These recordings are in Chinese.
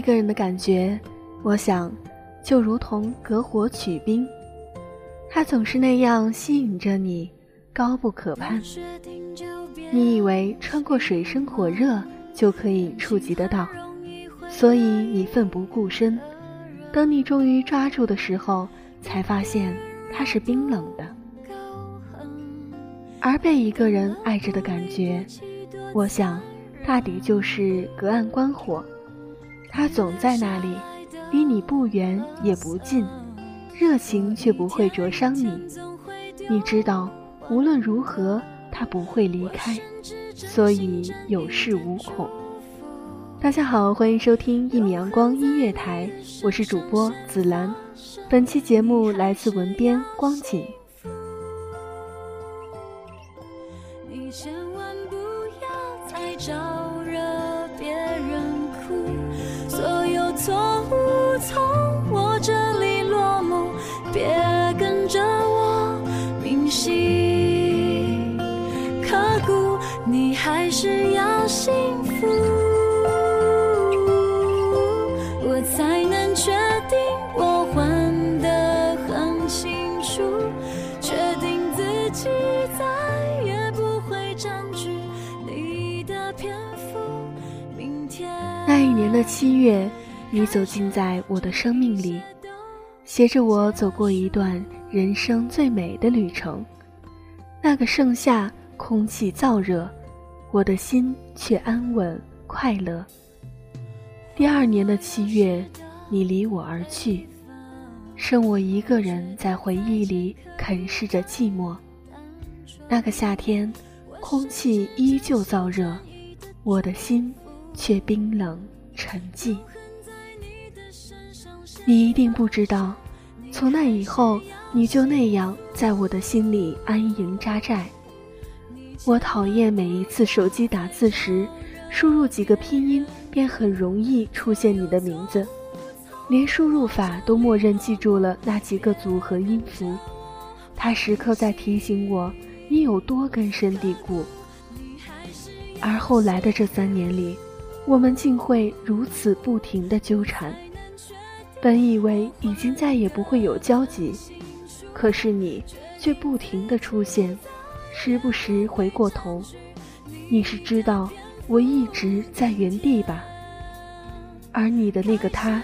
一个人的感觉，我想，就如同隔火取冰，它总是那样吸引着你，高不可攀。你以为穿过水深火热就可以触及得到，所以你奋不顾身。等你终于抓住的时候，才发现它是冰冷的。而被一个人爱着的感觉，我想，大抵就是隔岸观火。他总在那里，离你不远也不近，热情却不会灼伤你。你知道，无论如何他不会离开，所以有恃无恐。大家好，欢迎收听一米阳光音乐台，我是主播紫兰。本期节目来自文编光景。你还是要幸福，我才能确定我还得很清楚，确定自己再也不会占据你的篇幅。明天那一年的七月，你走进在我的生命里，携着我走过一段人生最美的旅程。那个盛夏，空气燥热，我的心却安稳快乐。第二年的七月，你离我而去，剩我一个人在回忆里啃噬着寂寞。那个夏天，空气依旧燥热，我的心却冰冷沉寂。你一定不知道，从那以后，你就那样在我的心里安营扎寨。我讨厌每一次手机打字时，输入几个拼音便很容易出现你的名字，连输入法都默认记住了那几个组合音符。它时刻在提醒我你有多根深蒂固。而后来的这三年里，我们竟会如此不停的纠缠。本以为已经再也不会有交集，可是你却不停的出现，时不时回过头。你是知道我一直在原地吧？而你的那个他，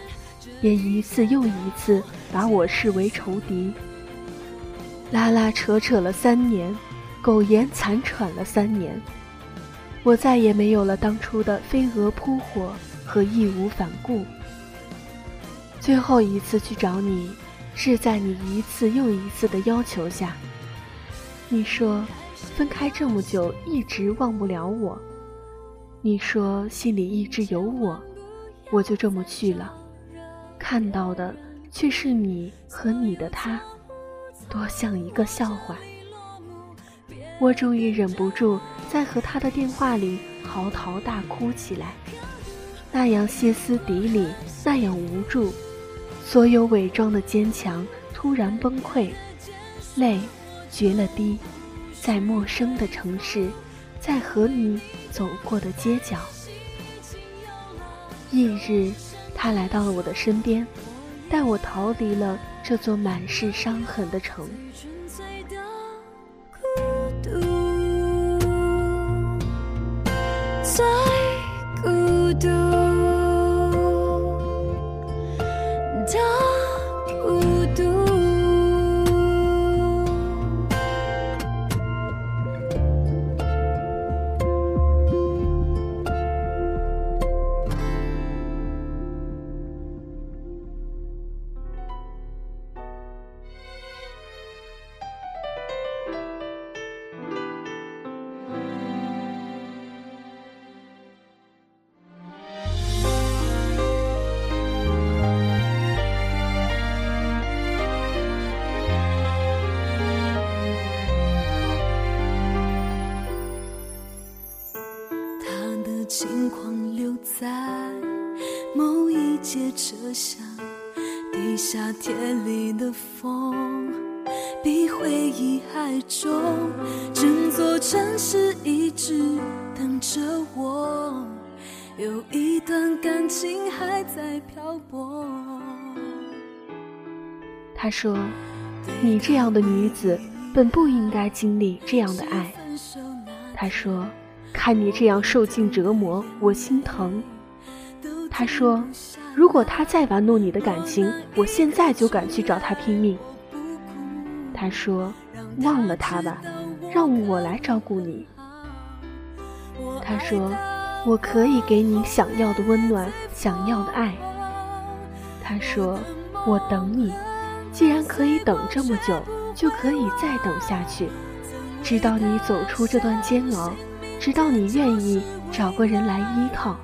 也一次又一次把我视为仇敌。拉拉扯扯了三年，苟延残喘了三年，我再也没有了当初的飞蛾扑火和义无反顾。最后一次去找你，是在你一次又一次的要求下。你说，分开这么久，一直忘不了我。你说心里一直有我，我就这么去了。看到的却是你和你的他，多像一个笑话。我终于忍不住在和他的电话里嚎啕大哭起来，那样歇斯底里，那样无助。所有伪装的坚强突然崩溃，泪决了堤，在陌生的城市，在和你走过的街角。翌日，他来到了我的身边，带我逃离了这座满是伤痕的城。孤独夏天里的风，比回忆还重。整座城市一直等着我，有一段感情还在漂泊。他说：“你这样的女子，本不应该经历这样的爱。”他说：“看你这样受尽折磨，我心疼。”他说。如果他再玩弄你的感情，我现在就敢去找他拼命。他说：“忘了他吧，让我来照顾你。”他说：“我可以给你想要的温暖，想要的爱。”他说：“我等你，既然可以等这么久，就可以再等下去，直到你走出这段煎熬，直到你愿意找个人来依靠。”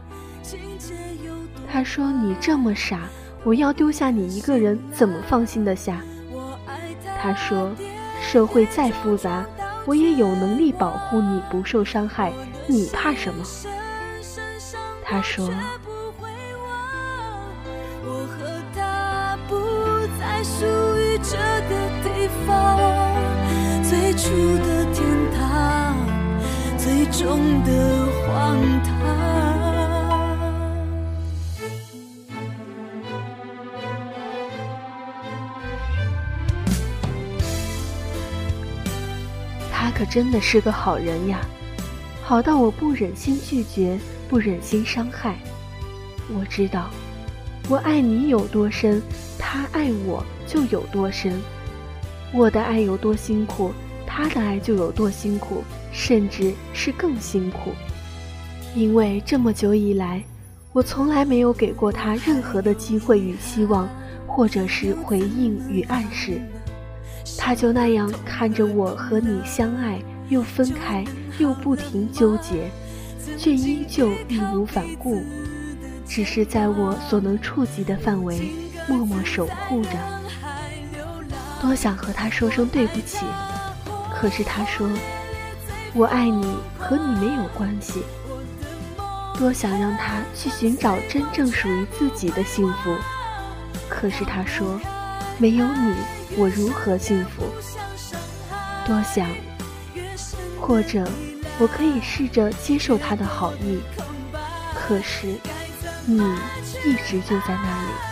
他说：“你这么傻，我要丢下你一个人，怎么放心得下？”他说：“社会再复杂，我也有能力保护你不受伤害，你怕什么？”他说：“我和他不再属于这个地方，最初的天堂，最终的荒唐。”可真的是个好人呀，好到我不忍心拒绝，不忍心伤害。我知道，我爱你有多深，他爱我就有多深。我的爱有多辛苦，他的爱就有多辛苦，甚至是更辛苦。因为这么久以来，我从来没有给过他任何的机会与希望，或者是回应与暗示。他就那样看着我和你相爱，又分开，又不停纠结，却依旧义无反顾，只是在我所能触及的范围默默守护着。多想和他说声对不起，可是他说我爱你和你没有关系。多想让他去寻找真正属于自己的幸福，可是他说没有你。我如何幸福？多想，或者我可以试着接受他的好意，可是你一直就在那里。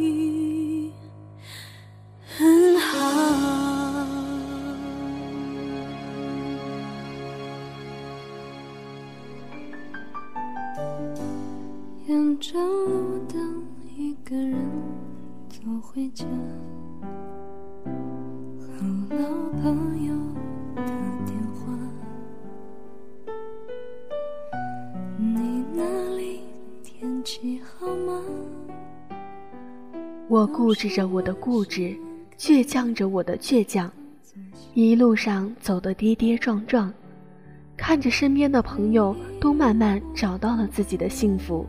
我固执着我的固执，倔强着我的倔强，一路上走得跌跌撞撞，看着身边的朋友都慢慢找到了自己的幸福，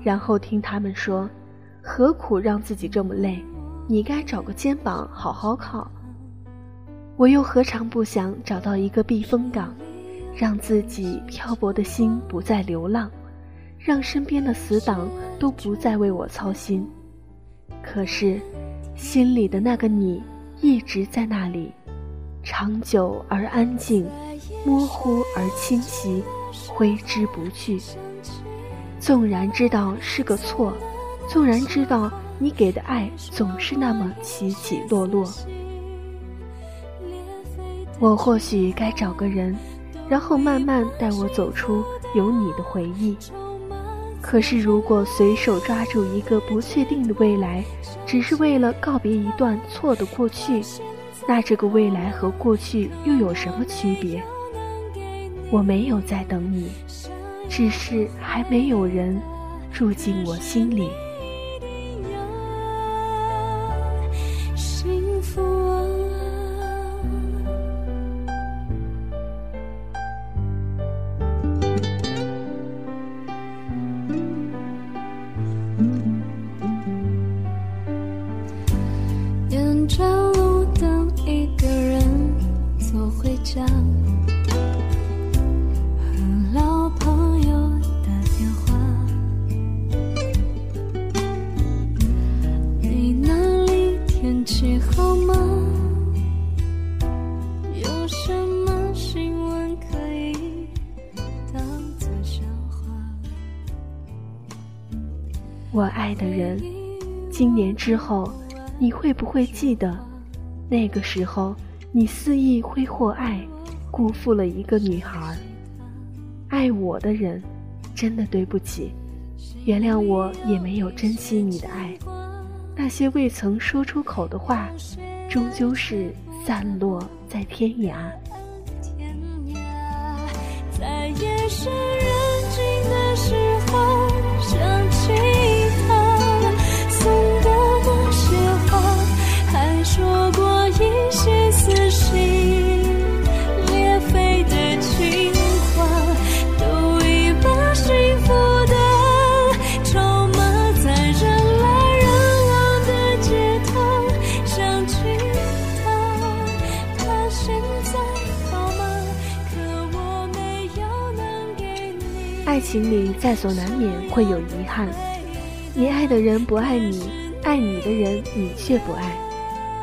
然后听他们说：“何苦让自己这么累？你该找个肩膀好好靠。”我又何尝不想找到一个避风港，让自己漂泊的心不再流浪，让身边的死党都不再为我操心。可是，心里的那个你一直在那里，长久而安静，模糊而清晰，挥之不去。纵然知道是个错，纵然知道你给的爱总是那么起起落落，我或许该找个人，然后慢慢带我走出有你的回忆。可是，如果随手抓住一个不确定的未来，只是为了告别一段错的过去，那这个未来和过去又有什么区别？我没有在等你，只是还没有人住进我心里。的人，今年之后，你会不会记得？那个时候，你肆意挥霍爱，辜负了一个女孩。爱我的人，真的对不起，原谅我也没有珍惜你的爱。那些未曾说出口的话，终究是散落在天涯。天涯，在夜深情里在所难免会有遗憾，你爱的人不爱你，爱你的人你却不爱。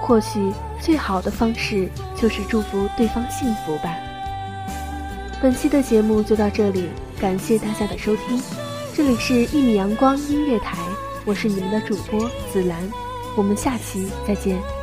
或许最好的方式就是祝福对方幸福吧。本期的节目就到这里，感谢大家的收听。这里是一米阳光音乐台，我是你们的主播紫兰，我们下期再见。